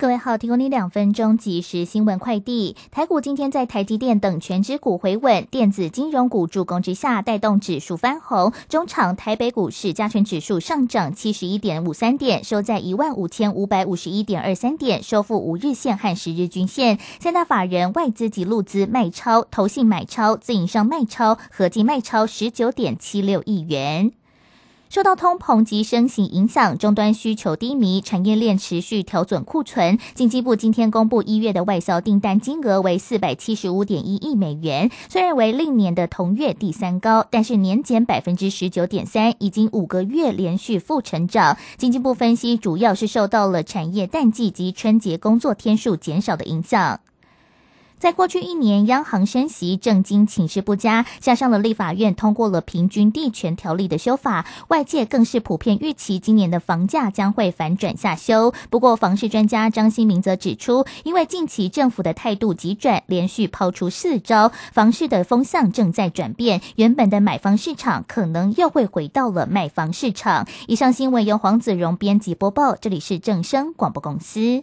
各位好，提供你两分钟即时新闻快递。台股今天在台积电等全指股回稳，电子金融股助攻之下，带动指数翻红。中场台北股市加权指数上涨七十一点五三点，收在一万五千五百五十一点二三点，收复五日线和十日均线。三大法人外资及路资卖超，投信买超，自营商卖超，合计卖超十九点七六亿元。受到通膨及升息影响，终端需求低迷，产业链持续调整库存。经济部今天公布一月的外销订单金额为四百七十五点一亿美元，虽然为历年的同月第三高，但是年减百分之十九点三，已经五个月连续负成长。经济部分析，主要是受到了产业淡季及春节工作天数减少的影响。在过去一年，央行升息，政经情势不佳，加上了立法院通过了平均地权条例的修法，外界更是普遍预期今年的房价将会反转下修。不过，房市专家张新明则指出，因为近期政府的态度急转，连续抛出四招，房市的风向正在转变，原本的买方市场可能又会回到了卖方市场。以上新闻由黄子荣编辑播报，这里是正声广播公司。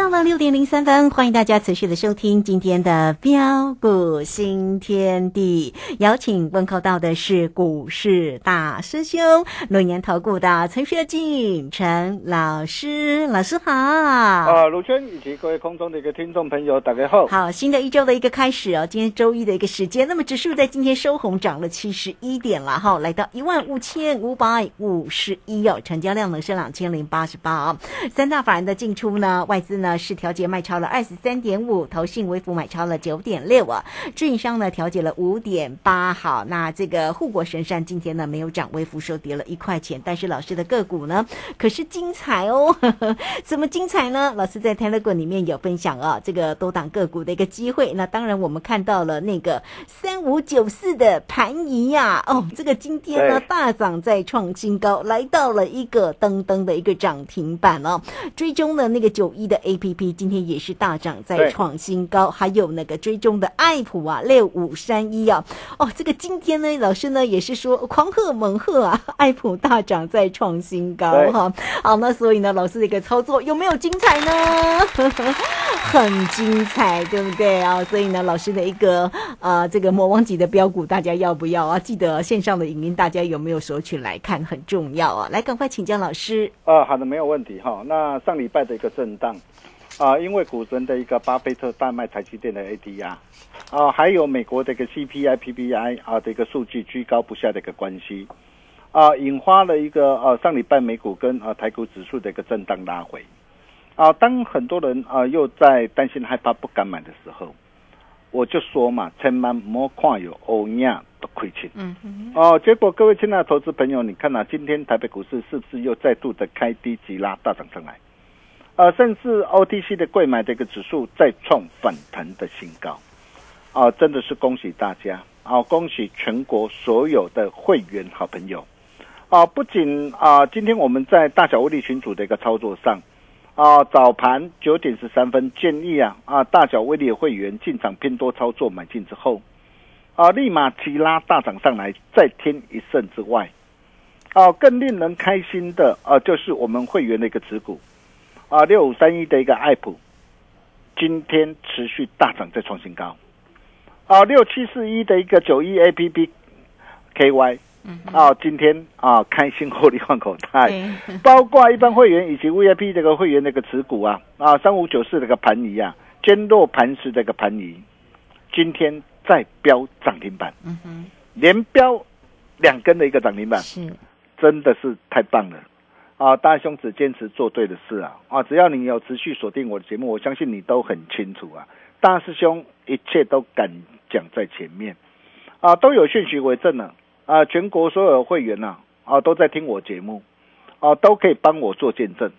到了六点零三分，欢迎大家持续的收听今天的标股新天地。邀请问候到的是股市大师兄，龙年投顾的陈学进陈老师，老师好。啊，卢轩以及各位空中的一个听众朋友，大家好。好，新的一周的一个开始哦，今天周一的一个时间，那么指数在今天收红，涨了七十一点了哈，来到一万五千五百五十一哦，成交量呢是两千零八十八哦，三大法人的进出呢，外资。呢是调节卖超了二十三点五，投信微幅买超了九点六啊，自营商呢调节了五点八。好，那这个护国神山今天呢没有涨，微幅收跌了一块钱。但是老师的个股呢可是精彩哦，怎么精彩呢？老师在 Telegram 里面有分享啊，这个多档个股的一个机会。那当然我们看到了那个三五九四的盘仪呀，哦，这个今天呢大涨再创新高，来到了一个噔噔的一个涨停板哦。追踪的那个九一的 A P P 今天也是大涨，在创新高，还有那个追踪的爱普啊，六五三一啊，哦，这个今天呢，老师呢也是说狂贺猛贺啊，爱普大涨在创新高哈，好，那所以呢，老师的一个操作有没有精彩呢？很精彩，对不对啊？所以呢，老师的一个呃，这个魔王级的标股，大家要不要啊？记得线上的影音，大家有没有索取来看？很重要啊！来，赶快请教老师。啊，好的，没有问题哈。那上礼拜的一个震荡。啊，因为股神的一个巴菲特大卖台积电的 ADR，啊，还有美国的一个 CPI、PPI 啊的一个数据居高不下的一个关系，啊，引发了一个呃上礼拜美股跟啊台股指数的一个震荡拉回，啊，当很多人啊又在担心害怕不敢买的时候，我就说嘛，千万莫看有欧亚的亏钱，嗯嗯，哦，结果各位亲爱的投资朋友，你看啊，今天台北股市是不是又再度的开低急拉大涨上来？呃，甚至 OTC 的贵买的一个指数再创反弹的新高，啊，真的是恭喜大家啊，恭喜全国所有的会员好朋友啊！不仅啊，今天我们在大小威力群组的一个操作上啊，早盘九点十三分建议啊啊，大小威力的会员进场偏多操作买进之后啊，立马急拉大涨上来，再添一胜之外，啊，更令人开心的啊，就是我们会员的一个持股。啊，六五三一的一个爱普，今天持续大涨，再创新高。啊，六七四一的一个九一 A P P K Y，啊，今天啊开心获利换口袋，包括一般会员以及 V I P 这个会员那个持股啊，啊，三五九四这个盘仪啊，坚若磐石这个盘仪，今天再飙涨停板，嗯哼，连飙两根的一个涨停板，是，真的是太棒了。啊，大兄只坚持做对的事啊！啊，只要你有持续锁定我的节目，我相信你都很清楚啊。大师兄一切都敢讲在前面，啊，都有讯息为证了啊！全国所有会员呐，啊，都在听我节目，啊，都可以帮我做见证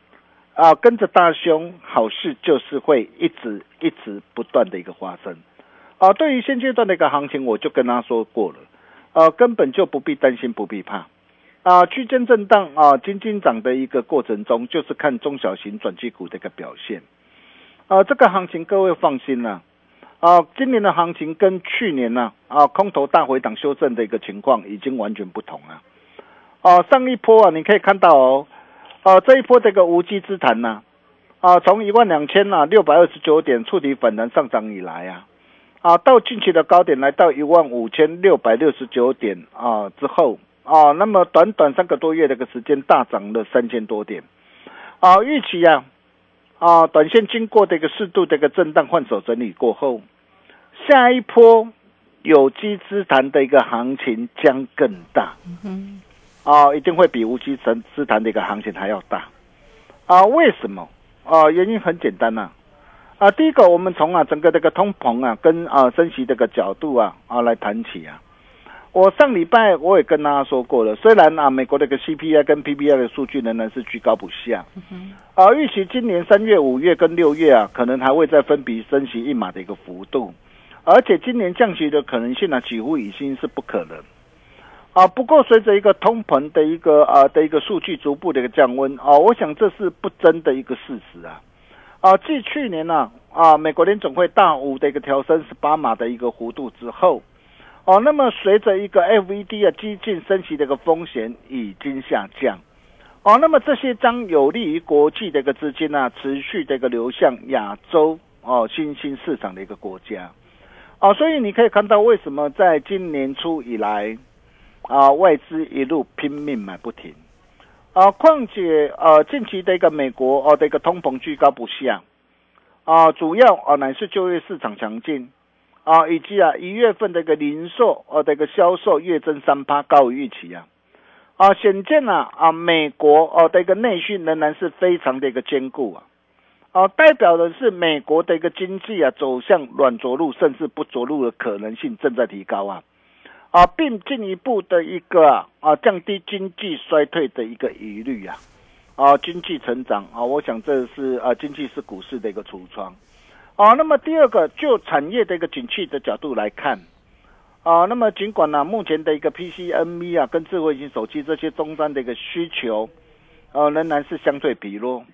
啊！跟着大兄，好事就是会一直一直不断的一个发生啊！对于现阶段的一个行情，我就跟他说过了，啊，根本就不必担心，不必怕。啊，区间震荡啊，金金涨的一个过程中，就是看中小型转机股的一个表现。啊，这个行情各位放心了。啊，今年的行情跟去年呢，啊，空头大回档修正的一个情况已经完全不同了。啊，上一波啊，你可以看到哦，啊，这一波这个无稽之谈呢，啊，从一万两千啊六百二十九点触底反弹上涨以来啊，啊，到近期的高点来到一万五千六百六十九点啊之后。啊，那么短短三个多月的个时间，大涨了三千多点。啊，预期呀，啊，短线经过的一个适度的一个震荡换手整理过后，下一波有机资产的一个行情将更大。嗯啊，一定会比无机资资产的一个行情还要大。啊，为什么？啊，原因很简单呐。啊，第一个，我们从啊整个这个通膨啊跟啊升息这个角度啊啊来谈起啊。我上礼拜我也跟大家说过了，虽然啊，美国的个 CPI 跟 PPI 的数据仍然是居高不下，啊，预期今年三月、五月跟六月啊，可能还会再分别升息一码的一个幅度，而且今年降息的可能性呢，几乎已经是不可能。啊，不过随着一个通膨的一个啊的一个数据逐步的一个降温啊，我想这是不争的一个事实啊。啊，继去年呢啊，美国联总会大幅的一个调升十八码的一个幅度之后。哦，那么随着一个 FED 啊激进升息的一个风险已经下降，哦，那么这些将有利于国际的一个资金啊持续的一个流向亚洲哦新兴市场的一个国家，哦，所以你可以看到为什么在今年初以来啊外资一路拼命买不停，啊，况且呃近期的一个美国哦的一个通膨居高不下，啊，主要啊乃是就业市场强劲。啊，以及啊，一月份的一个零售哦的一个销售月增三趴，高于预期啊，啊，显见啊啊，美国哦的一个内需仍然是非常的一个坚固啊，啊，代表的是美国的一个经济啊走向软着陆甚至不着陆的可能性正在提高啊，啊，并进一步的一个啊降低经济衰退的一个疑虑啊，啊，经济成长啊，我想这是啊经济是股市的一个橱窗。啊，那么第二个就产业的一个景气的角度来看，啊，那么尽管呢，目前的一个 PC、NV 啊，跟智慧型手机这些终端的一个需求，呃，仍然是相对疲弱，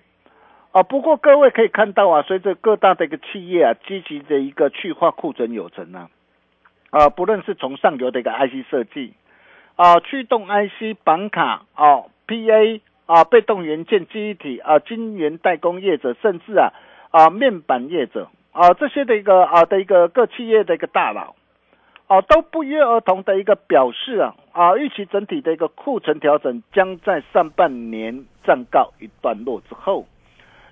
啊，不过各位可以看到啊，随着各大的一个企业啊，积极的一个去化库存有成啊，啊，不论是从上游的一个 IC 设计，啊，驱动 IC 板卡，啊，PA，啊，被动元件记忆体，啊，晶圆代工业者，甚至啊，啊，面板业者。啊，这些的一个啊的一个各企业的一个大佬，啊，都不约而同的一个表示啊，啊，预期整体的一个库存调整将在上半年暂告一段落之后，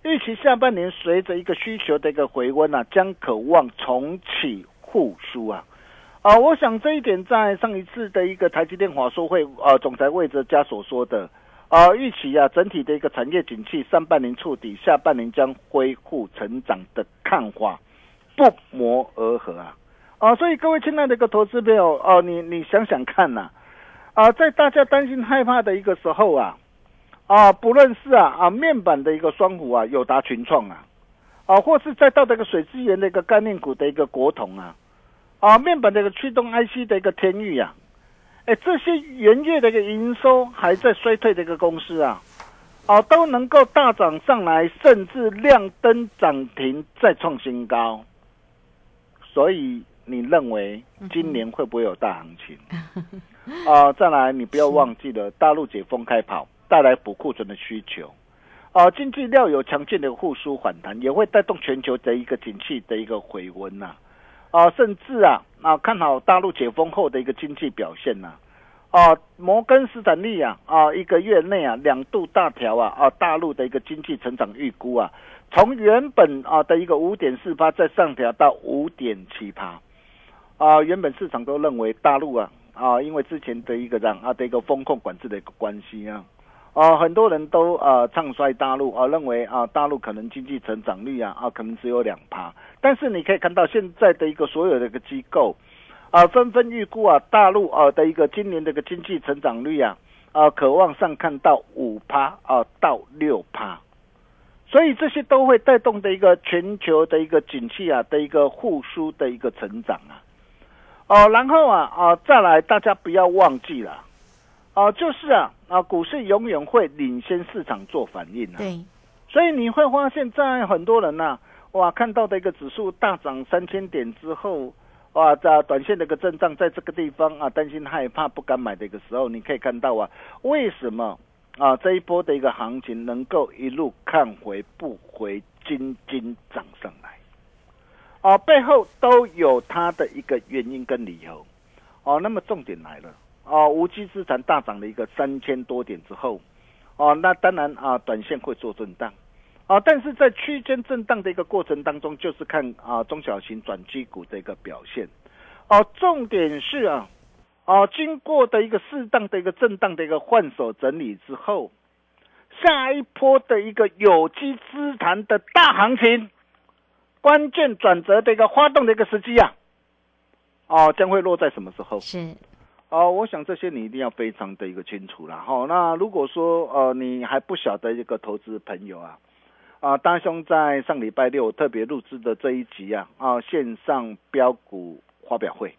预期下半年随着一个需求的一个回温啊，将渴望重启复苏啊，啊，我想这一点在上一次的一个台积电华说会啊，总裁魏哲嘉所说的。啊，预期啊，整体的一个产业景气，上半年触底，下半年将恢复成长的看法，不谋而合啊！啊，所以各位亲爱的一个投资朋友，哦，你你想想看呐，啊，在大家担心害怕的一个时候啊，啊，不论是啊啊面板的一个双虎啊，友达群创啊，啊，或是再到这个水资源的一个概念股的一个国统啊，啊，面板的一个驱动 IC 的一个天域啊，哎，这些元月的一个营收还在衰退的一个公司啊，啊，都能够大涨上来，甚至亮灯涨停再创新高，所以你认为今年会不会有大行情？啊，再来，你不要忘记了，大陆解封开跑。带来补库存的需求，啊，经济料有强劲的复苏反弹，也会带动全球的一个景气的一个回温呐，啊，啊甚至啊啊看好大陆解封后的一个经济表现呐，啊，摩根斯坦利啊啊一个月内啊两度大调啊啊大陆的一个经济成长预估啊，从原本啊的一个五点四八再上调到五点七八，啊，原本市场都认为大陆啊啊因为之前的一个让啊的一个风控管制的一个关系啊。啊，很多人都呃唱衰大陆啊，认为啊大陆可能经济成长率啊啊可能只有两趴，但是你可以看到现在的一个所有的一个机构啊纷纷预估啊大陆啊的一个今年的一个经济成长率啊啊渴望上看到五趴啊到六趴，所以这些都会带动的一个全球的一个景气啊的一个复苏的一个成长啊哦，然后啊啊再来大家不要忘记了。哦，就是啊，啊，股市永远会领先市场做反应啊。对，所以你会发现在很多人呐，哇，看到的一个指数大涨三千点之后，哇，在短线的一个震荡，在这个地方啊，担心害怕不敢买的一个时候，你可以看到啊，为什么啊这一波的一个行情能够一路看回不回，金金涨上来？哦，背后都有它的一个原因跟理由。哦，那么重点来了。哦，无机资产大涨了一个三千多点之后，哦，那当然啊，短线会做震荡，啊，但是在区间震荡的一个过程当中，就是看啊中小型转机股的一个表现，哦，重点是啊，啊，经过的一个适当的一个震荡的一个换手整理之后，下一波的一个有机资产的大行情，关键转折的一个发动的一个时机啊，哦，将会落在什么时候？是。哦，我想这些你一定要非常的一个清楚了哈。那如果说呃你还不晓得一个投资朋友啊，啊大兄在上礼拜六特别录制的这一集啊啊线上标股发表会，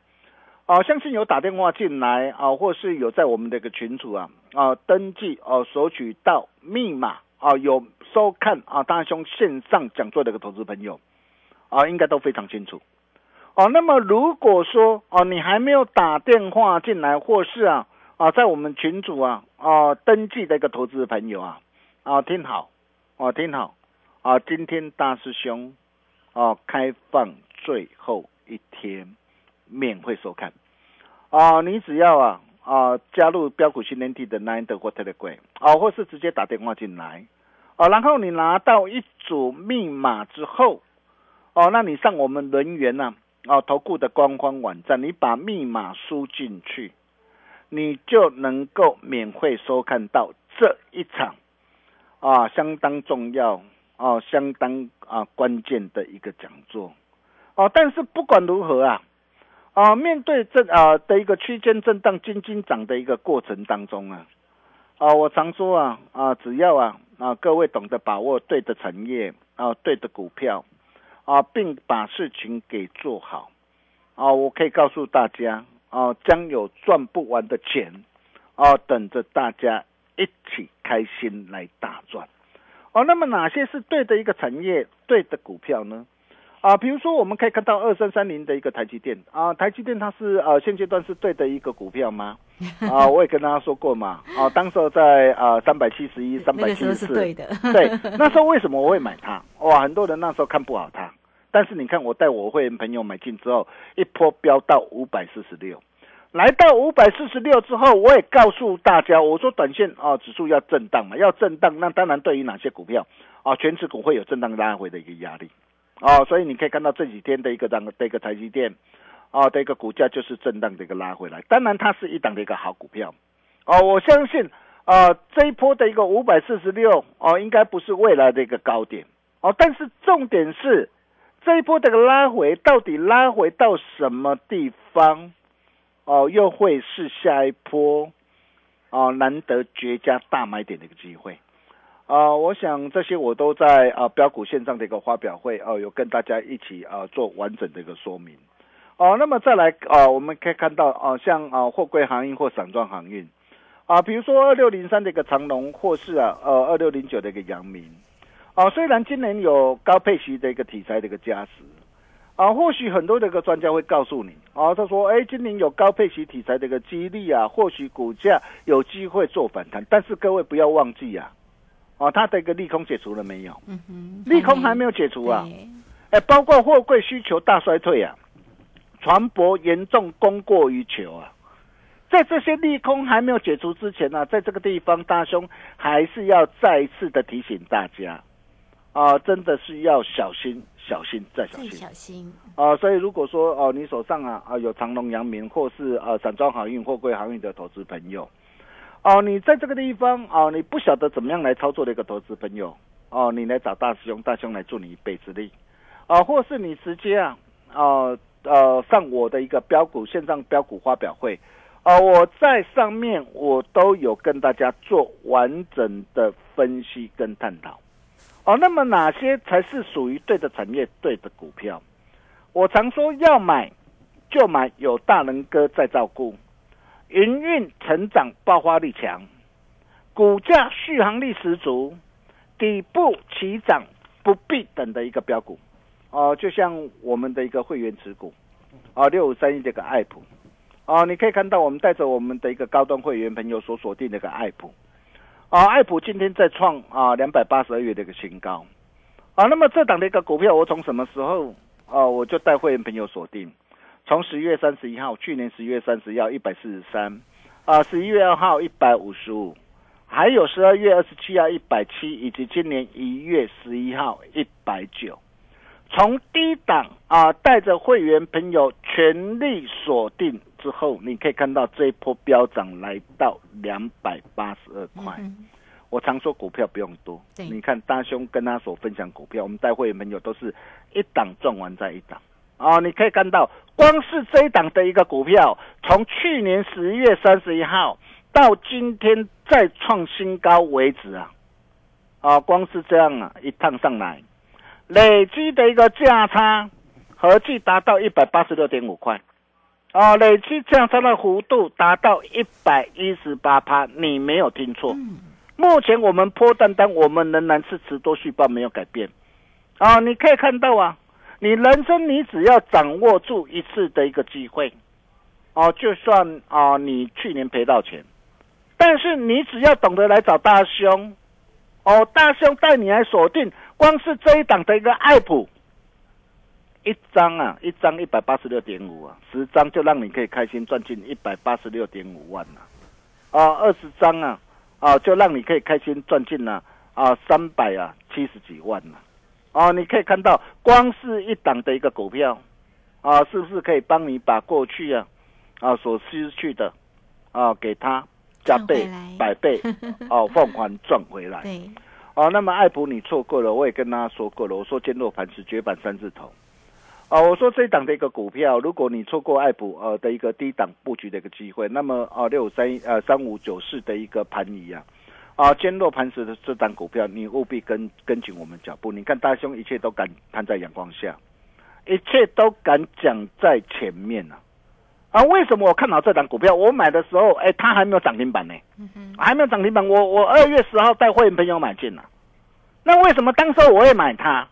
啊相信有打电话进来啊，或是有在我们的一个群组啊啊登记哦索取到密码啊有收看啊大兄线上讲座的一个投资朋友啊应该都非常清楚。哦，那么如果说哦，你还没有打电话进来，或是啊啊，在我们群组啊啊登记的一个投资朋友啊啊，听好哦，听好啊，今天大师兄哦开放最后一天免费收看啊，你只要啊啊加入标股训练地的 Nine 或 Telegram 啊，或是直接打电话进来啊，然后你拿到一组密码之后哦，那你上我们人员呢？哦，投顾的官方网站，你把密码输进去，你就能够免费收看到这一场啊，相当重要哦，相当啊关键的一个讲座哦。但是不管如何啊，啊，面对这啊的一个区间震荡、金金涨的一个过程当中啊，啊，我常说啊啊，只要啊啊各位懂得把握对的产业啊，对的股票。啊，并把事情给做好，啊，我可以告诉大家，啊，将有赚不完的钱，啊，等着大家一起开心来大赚，哦，那么哪些是对的一个产业，对的股票呢？啊，比如说我们可以看到二三三零的一个台积电，啊，台积电它是呃现阶段是对的一个股票吗？啊，我也跟大家说过嘛，啊，当时候在啊三百七十一、三百七十四，对的，对，那时候为什么我会买它？哇，很多人那时候看不好它。但是你看，我带我会员朋友买进之后，一波飙到五百四十六，来到五百四十六之后，我也告诉大家，我说短线啊，指数要震荡嘛，要震荡，那当然对于哪些股票啊，全指股会有震荡拉回的一个压力哦，所以你可以看到这几天的一个涨的一个台积电啊的一个股价就是震荡的一个拉回来，当然它是一档的一个好股票哦，我相信啊这一波的一个五百四十六哦，应该不是未来的一个高点哦，但是重点是。这一波的一个拉回到底拉回到什么地方？哦，又会是下一波哦难得绝佳大买点的一个机会。啊，我想这些我都在啊标股线上的一个发表会哦，有跟大家一起啊做完整的一个说明。哦，那么再来啊，我们可以看到啊，像啊货柜航运或散装航运啊，比如说二六零三的一个长龙，或是啊呃二六零九的一个阳明啊，虽然今年有高配息的一个题材的一个加持啊，或许很多的一个专家会告诉你啊，他说哎，今年有高配息题材的一个激励啊，或许股价有机会做反弹，但是各位不要忘记啊。哦，它的一个利空解除了没有？嗯哼，利空还没有解除啊！哎，包括货柜需求大衰退啊，船舶严重供过于求啊，在这些利空还没有解除之前呢，在这个地方，大兄还是要再一次的提醒大家啊，真的是要小心、小心再小心、小心啊！所以如果说哦，你手上啊啊有长隆、阳明或是呃散装航运、货柜航运的投资朋友。哦，你在这个地方哦，你不晓得怎么样来操作的一个投资朋友哦，你来找大师兄，大兄来助你一臂之力，啊，或是你直接啊，哦呃上我的一个标股线上标股发表会，啊，我在上面我都有跟大家做完整的分析跟探讨，哦，那么哪些才是属于对的产业、对的股票？我常说要买就买有大人哥在照顾。营运成长爆发力强，股价续航力十足，底部起涨不必等的一个标股，哦，就像我们的一个会员持股，啊，六五三一这个爱普，哦，你可以看到我们带着我们的一个高端会员朋友所锁定的一个爱普，啊，爱普今天在创啊两百八十二月的一个新高，啊，那么这档的一个股票，我从什么时候啊我就带会员朋友锁定？从十月三十一号，去年十月三十要一百四十三，啊，十一月二号一百五十五，还有十二月二十七号一百七，以及今年一月十一号一百九，从低档啊带着会员朋友全力锁定之后，你可以看到这一波飙涨来到两百八十二块。我常说股票不用多，你看大兄跟他所分享股票，我们带会员朋友都是一档赚完再一档。哦，你可以看到，光是这一档的一个股票，从去年十一月三十一号到今天再创新高为止啊，啊，光是这样啊，一趟上来，累积的一个价差合计达到一百八十六点五块，啊，累积价差的幅度达到一百一十八趴，你没有听错。目前我们破单单，我们仍然是持多续报，没有改变。啊，你可以看到啊。你人生，你只要掌握住一次的一个机会，哦，就算啊，你去年赔到钱，但是你只要懂得来找大兄，哦，大兄带你来锁定，光是这一档的一个爱普，一张啊，一张一百八十六点五啊，十张就让你可以开心赚进一百八十六点五万了，啊，二十张啊，啊，就让你可以开心赚进了啊三百啊七十几万了。哦，你可以看到，光是一档的一个股票，啊，是不是可以帮你把过去啊，啊所失去的，啊，给它加倍、百倍，哦，放还赚回来。对，哦，那么爱普你错过了，我也跟大家说过了，我说坚若磐石，绝版三字头。啊，我说这一档的一个股票，如果你错过爱普呃的一个低档布局的一个机会，那么啊六五三呃三五九四的一个盘一样。啊，坚若磐石的这档股票，你务必跟跟紧我们脚步。你看大兄一切都敢摊在阳光下，一切都敢讲在前面呢。啊，为什么我看好这档股票？我买的时候，哎，它还没有涨停板呢，还没有涨停板。我我二月十号带会员朋友买进了，那为什么当时我会买它？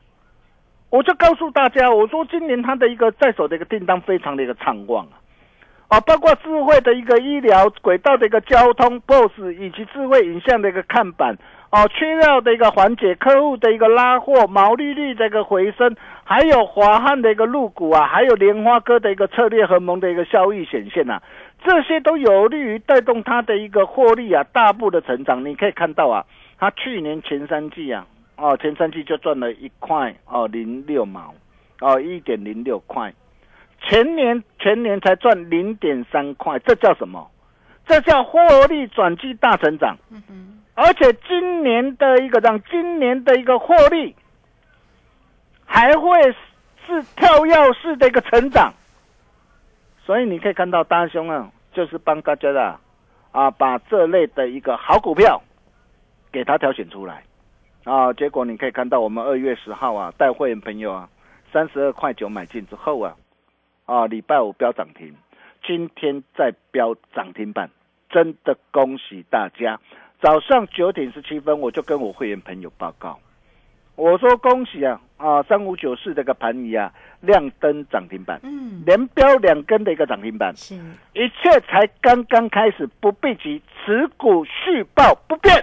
我就告诉大家，我说今年它的一个在手的一个订单非常的一个畅旺啊。啊，包括智慧的一个医疗轨道的一个交通 BOSS，以及智慧影像的一个看板，哦，缺料的一个缓解，客户的一个拉货，毛利率的一个回升，还有华汉的一个入股啊，还有莲花哥的一个策略合盟的一个效益显现呐，这些都有利于带动它的一个获利啊，大步的成长。你可以看到啊，它去年前三季啊，哦，前三季就赚了一块哦零六毛，哦一点零六块。前年全年才赚零点三块，这叫什么？这叫获利转机大成长。嗯哼，而且今年的一个让今年的一个获利还会是跳跃式的一个成长。所以你可以看到大兄啊，就是帮大家的啊，把这类的一个好股票给他挑选出来啊。结果你可以看到，我们二月十号啊，带会员朋友啊，三十二块九买进之后啊，啊，礼拜五标涨停，今天再标涨停板，真的恭喜大家！早上九点十七分，我就跟我会员朋友报告，我说恭喜啊啊，三五九四这个盘仪啊，亮灯涨停板，嗯，连标两根的一个涨停板，是，一切才刚刚开始，不必急，持股续报不变。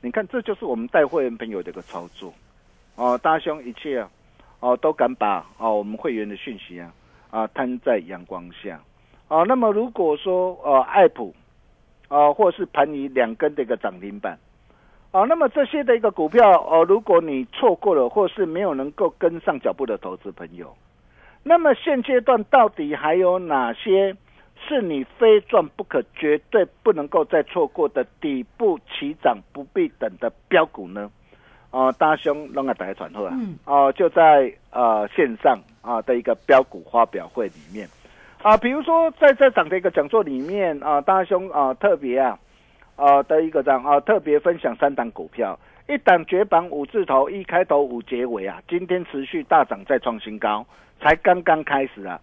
你看，这就是我们带会员朋友的一个操作哦，大兄一切啊，哦都敢把哦我们会员的讯息啊啊摊在阳光下啊。那么如果说呃爱普啊或是盘仪两根的一个涨停板啊，那么这些的一个股票哦，如果你错过了或是没有能够跟上脚步的投资朋友，那么现阶段到底还有哪些？是你非赚不可、绝对不能够再错过的底部起涨不必等的标股呢？哦，大兄弄个大家传后啊，嗯哦，就在呃线上啊的一个标股发表会里面啊，比如说在这场的一个讲座里面啊，大兄啊特别啊啊的一个这样啊特别分享三档股票，一档绝版五字头，一开头五结尾啊，今天持续大涨再创新高，才刚刚开始啊。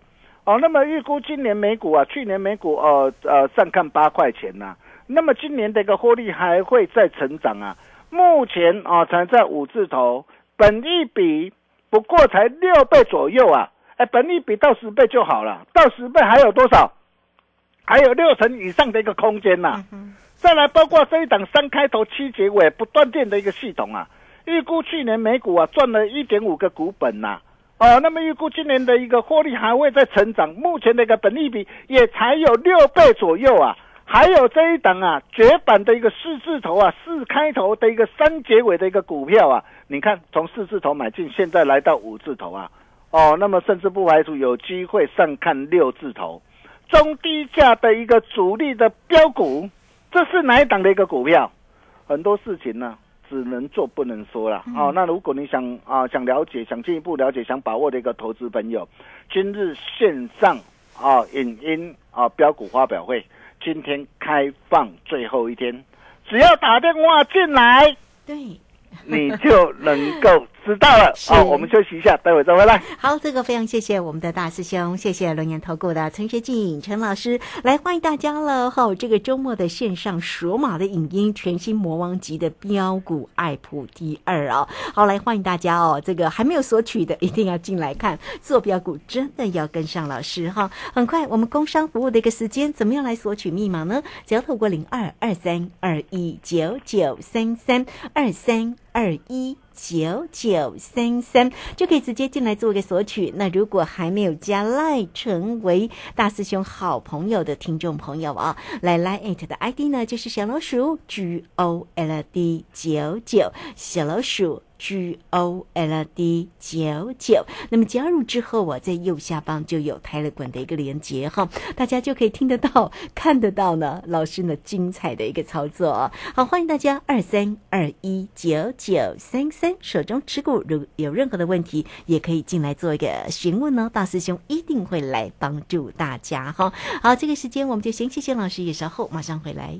哦，那么预估今年美股啊，去年美股呃呃上看八块钱呐、那么今年的一个获利还会再成长啊。目前啊才在五字头，本益比不过才六倍左右啊，哎，本益比到十倍就好了，到十倍还有多少？还有六成以上的一个空间呐、再来，包括这一档三开头七结尾不断电的一个系统啊，预估去年美股啊赚了一点五个股本呐、哦，那么预估今年的一个获利还会再成长，目前的一个本利比也才有六倍左右啊。还有这一档啊，绝版的一个四字头啊，四开头的一个三结尾的一个股票啊，你看从四字头买进，现在来到五字头啊，哦，那么甚至不排除有机会上看六字头，中低价的一个主力的标股，这是哪一档的一个股票？很多事情呢、只能做不能说了哦。那如果你想啊想了解、想进一步了解、想把握的一个投资朋友，今日线上啊影音啊标股发表会，今天开放最后一天，只要打电话进来，对。你就能够知道了。好哦，我们休息一下，待会再回来。好，这个非常谢谢我们的大师兄，谢谢龙岩投顾的陈学进陈老师，来欢迎大家了哈！这个周末的线上索马的影音全新魔王级的标股爱普第二哦，好来欢迎大家哦！这个还没有索取的一定要进来看，做标股真的要跟上老师哈！很快我们工商服务的一个时间，怎么样来索取密码呢？只要透过零二二三二一九九三三二三二一。九九三三就可以直接进来做一个索取。那如果还没有加赖成为大师兄好朋友的听众朋友啊，来 Line 的 ID 呢就是小老鼠 G O L D 九九，小老鼠 G O L D 九九。那么加入之后，我在右下方就有泰勒管的一个连接哈，大家就可以听得到、看得到呢老师呢精彩的一个操作。好，欢迎大家二三二一九九三三，手中持股如有任何的问题，也可以进来做一个询问哦，大师兄一定会来帮助大家哈。好，这个时间我们就先谢谢老师，也稍后马上回来。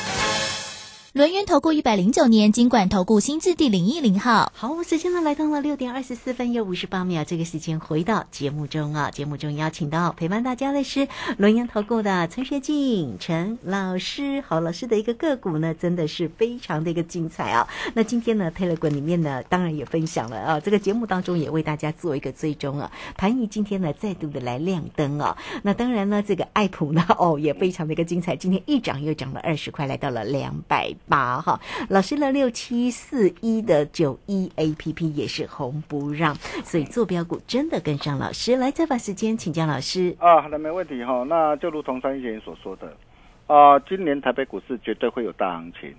轮源投顾一百零九年金管投顾新字第零一零号。好，时间呢来到了六点二十四分又五十八秒，这个时间回到节目中啊，节目中邀请到陪伴大家的是轮源投顾的陈学静陈老师。好，老师的一个个股呢，真的是非常的一个精彩啊。那今天呢推了滚里面呢，当然也分享了啊，这个节目当中也为大家做一个追踪啊。盘仪今天呢再度的来亮灯啊，那当然呢，这个爱普呢，哦，也非常的一个精彩，今天一涨又涨了二十块，来到了两百八哈。老师的六七四一的九一 A P P 也是红不让，所以坐标股真的跟上老师。来，再把时间请教老师。啊，好的，没问题哈。那就如同张一贤所说的，啊，今年台北股市绝对会有大行情。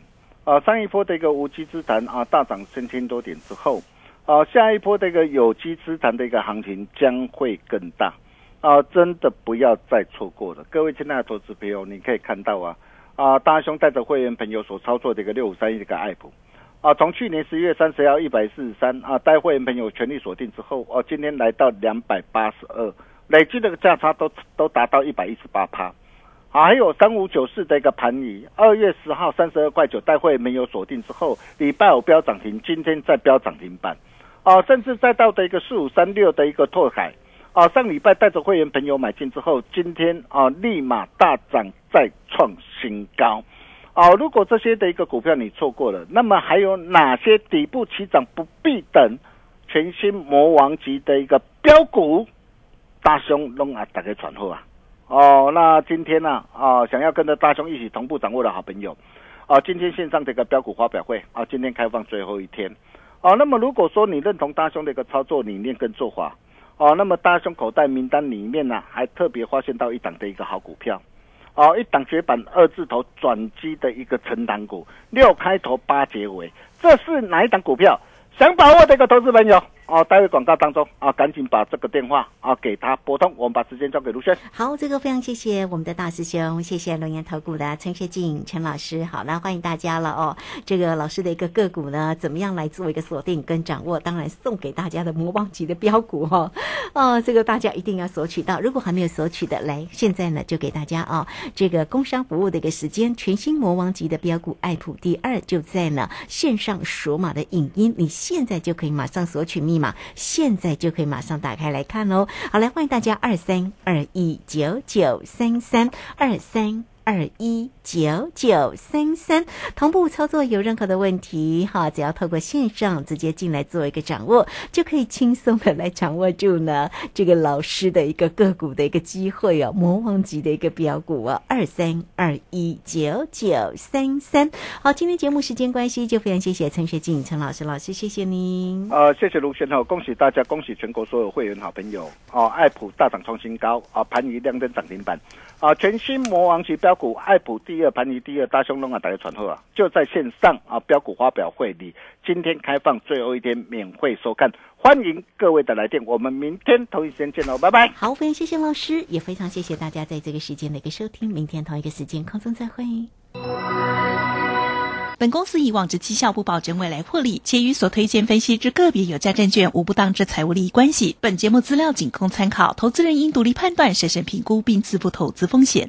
啊，上一波的一个无稽之谈啊，大涨三千多点之后，啊，下一波的一个有机之谈的一个行情将会更大。啊，真的不要再错过了，各位亲爱的投资朋友，你可以看到啊，啊，大兄带着会员朋友所操作的一个六五三一的一个爱普，啊，从去年十月三十号一百四十三啊，带会员朋友全力锁定之后，哦，今天来到两百八十二，累计的价差都都达到一百一十八趴，啊，还有三五九四的一个盘仪，二月十号三十二块九带会没有锁定之后，礼拜五标涨停，今天再标涨停板，啊，甚至再到的一个四五三六的一个拓海。啊，上礼拜带着会员朋友买进之后，今天啊立马大涨再创新高，啊，如果这些的一个股票你错过了，那么还有哪些底部起涨不必等全新魔王级的一个标股？大兄弄啊，打开传呼啊！哦，那今天呢啊，想要跟着大兄一起同步掌握的好朋友，啊，今天线上这个标股发表会啊，今天开放最后一天，啊，那么如果说你认同大兄的一个操作理念跟做法。哦，那么大胸口袋名单里面呢，还特别发现到一档的一个好股票，哦，一档绝版二字头转机的一个成长股，六开头八结尾，这是哪一档股票？想把握的一个投资朋友。哦，待会广告当中啊，赶紧把这个电话啊给他拨通，我们把时间交给卢轩。好，这个非常谢谢我们的大师兄，谢谢龙岩投顾的陈学静陈老师。好，那欢迎大家了哦。这个老师的一个个股呢，怎么样来做一个锁定跟掌握？当然送给大家的魔王级的标股哈。哦，这个大家一定要索取到。如果还没有索取的，来，现在呢就给大家啊，这个工商服务的一个时间，全新魔王级的标股爱普第二就在呢线上数码的影音，你现在就可以马上索取密码。现在就可以马上打开来看喽！好，来欢迎大家二三二一九九三三二三。二一九九三三，同步操作有任何的问题哈，只要透过线上直接进来做一个掌握，就可以轻松的来掌握住呢这个老师的一个个股的一个机会哦，魔王级的一个标股啊，二三二一九九三三。好，今天节目时间关系，就非常谢谢陈学静陈老师老师，谢谢您。呃，谢谢卢先生，恭喜大家，恭喜全国所有会员好朋友哦，爱普大涨创新高啊，盘仪亮灯涨停板啊，全新魔王级标。标股爱普第二盘尼第二大凶龙啊，大家传后啊，就在线上啊，标股发表会里，今天开放最后一天免费收看，欢迎各位的来电，我们明天同一时间见喽，拜拜。好，非常谢谢老师，也非常谢谢大家在这个时间的一个收听，明天同一个时间空中再会。本公司以往之绩效不保证未来获利，且与所推荐分析之个别有价证券无不当之财务利益关系。本节目资料仅供参考，投资人应独立判断、审慎评估并自负投资风险。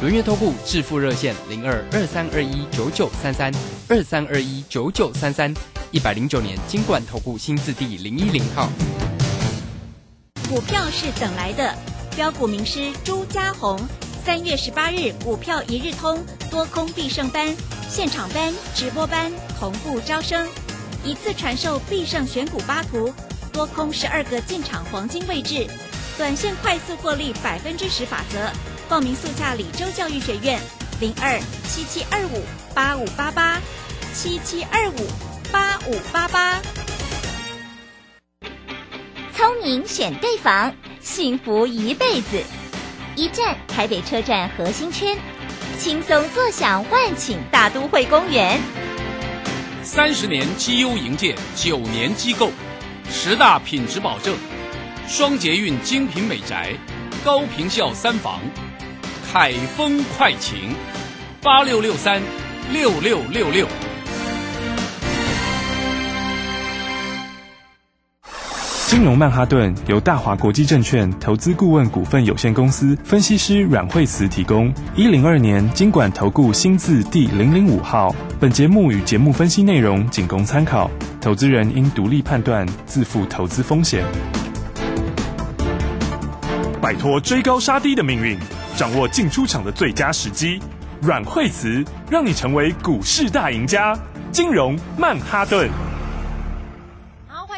轮月投顾致富热线零二二三二一九九三三二三二一九九三三一百零九年金管投顾新字第零一零号。股票是等来的，标股名师朱家红，三月十八日股票一日通多空必胜班现场班直播班同步招生，一次传授必胜选股八图，多空十二个进场黄金位置，短线快速获利百分之十法则。报名速洽李州教育学院，零二七七二五八五八八七七二五八五八八。聪明选对房，幸福一辈子。一站台北车站核心圈，轻松坐享万顷大都会公园。三十年绩优营建，九年机构。十大品质保证，双捷运精品美宅，高坪效三房，凯风快晴，八六六三六六六六。金融曼哈顿由大华国际证券投资顾问股份有限公司分析师阮惠慈提供。一零二年经管投顾新字第零零五号。本节目与节目分析内容仅供参考，投资人应独立判断，自负投资风险。摆脱追高杀低的命运，掌握进出场的最佳时机。阮惠慈让你成为股市大赢家。金融曼哈顿。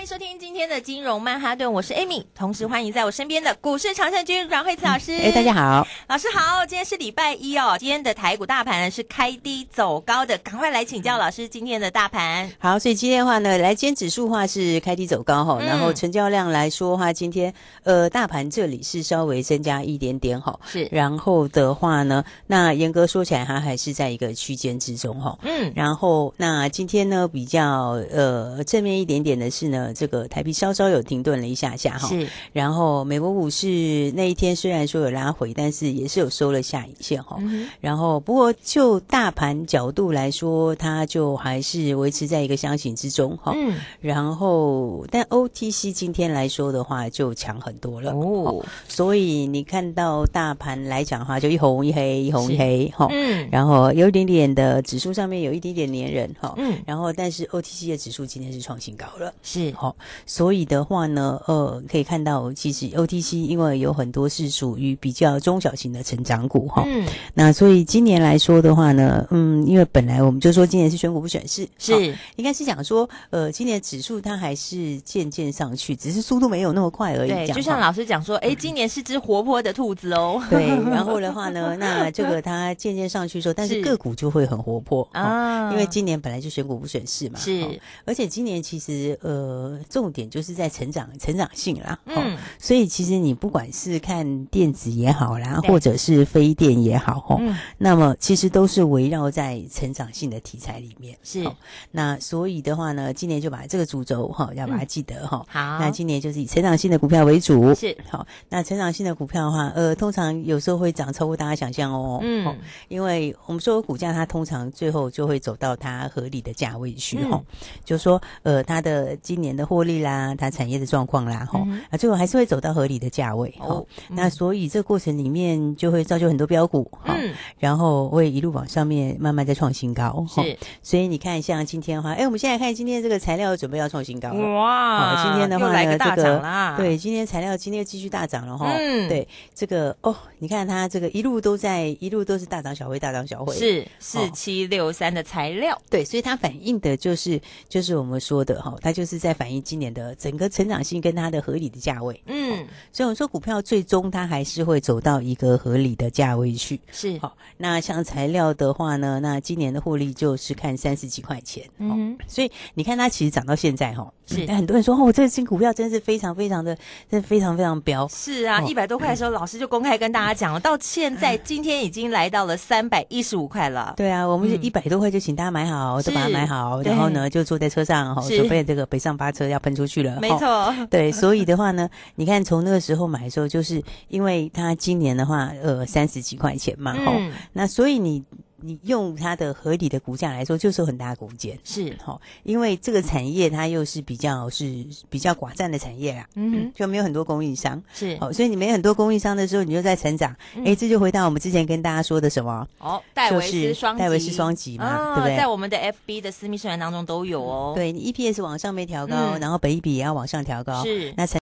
欢迎收听今天的金融曼哈顿，我是 Amy，同时欢迎在我身边的股市常胜军阮慧慈老师。哎、大家好，老师好，今天是礼拜一哦，今天的台股大盘呢是开低走高的，赶快来请教老师今天的大盘。好，所以今天的话呢，来今天指数话是开低走高哈，嗯。然后成交量来说的话，今天呃大盘这里是稍微增加一点点哈，是。然后的话呢，那严格说起来，它还是在一个区间之中哈，嗯，然后那今天呢比较呃正面一点点的是呢，这个台币稍稍有停顿了一下下哈，是，然后美国股市那一天虽然说有拉回，但是也是有收了下影线哈。嗯然后不过就大盘角度来说，它就还是维持在一个箱型之中哈。嗯，然后但 OTC 今天来说的话就强很多了哦，所以你看到大盘来讲的话，就一红一黑，一红一黑哈。嗯然后有一点点的指数上面有一点点粘人哈。嗯然后但是 OTC 的指数今天是创新高了。是好、所以的话呢，呃，可以看到，其实 OTC 因为有很多是属于比较中小型的成长股哈、嗯。那所以今年来说的话呢，嗯，因为本来我们就说今年是选股不选市，是。好应该是讲说，呃，今年指数它还是渐渐上去，只是速度没有那么快而已。对，就像老师讲说，哎，今年是只活泼的兔子哦。对，然后的话呢，那这个它渐渐上去之后，但是是。个股就会很活泼啊啊，因为今年本来就选股不选市嘛，是。哦而且今年其实呃，重点就是在成长成长性啦，哦。嗯，所以其实你不管是看电子也好啦，对。或者是非电也好，吼、嗯。那么其实都是围绕在成长性的题材里面。是。哦。那所以的话呢，今年就把这个主轴哈，要把它记得哈。好。那今年就是以成长性的股票为主。是。好，那成长性的股票的话，呃，通常有时候会涨超过大家想象哦。嗯。哦。因为我们说股价它通常最后就会走到它合理的价位去嗯。哈、就说呃它的今年的获利啦，它产业的状况啦哈，嗯哼。啊最后还是会走到合理的价位哈、哦那所以这个过程里面就会造就很多标股哈、嗯然后会一路往上面慢慢在创新高哈是所以你看像今天的话，哎，我们现在看今天这个材料准备要创新高了。哇好，今天的话呢，来个大这个涨啦。对，今天材料今天继续大涨了哈。嗯。对，这个哦，你看它这个一路都在，一路都是大涨小回，大涨小回。是四七六三的材料，对，所以它反映的就是就是我们说的哈，它就是在反映今年的整个成长性跟它的合理的价位。嗯，所以我们说股票最终它还是会走到一个合理的价位去。是好，那像材料的话呢，那今年的获利就是看三十几块钱。嗯哼所以你看它其实涨到现在哈，是但很多人说哦，这新股票真是非常非常的，真的非常非常飙。是啊，哦一百多块的时候，老师就公开跟大家讲了，到现在今天已经来到了三百一十五块了。对啊，我们是嗯一百多块就请大家买好，是都把它买好，然后呢就坐在车上，哈，准备这个北上发车要喷出去了。没哈错，对，所以的话呢，你看从那个时候买的时候，就是因为它今年的话，呃，三十几块钱嘛，哈、嗯。那所以你你用它的合理的股价来说，就是有很大的空间。是。哦、因为这个产业它又是比较是比较寡占的产业啦，嗯就没有很多供应商，是。哦、所以你没很多供应商的时候，你就在成长，嗯。哎、这就回到我们之前跟大家说的什么？哦，戴维斯双，戴维斯双击嘛啊对不对？在我们的 FB 的私密社团当中都有哦。对你 EPS 往上面调高，嗯。然后本益比也要往上调高，是。那成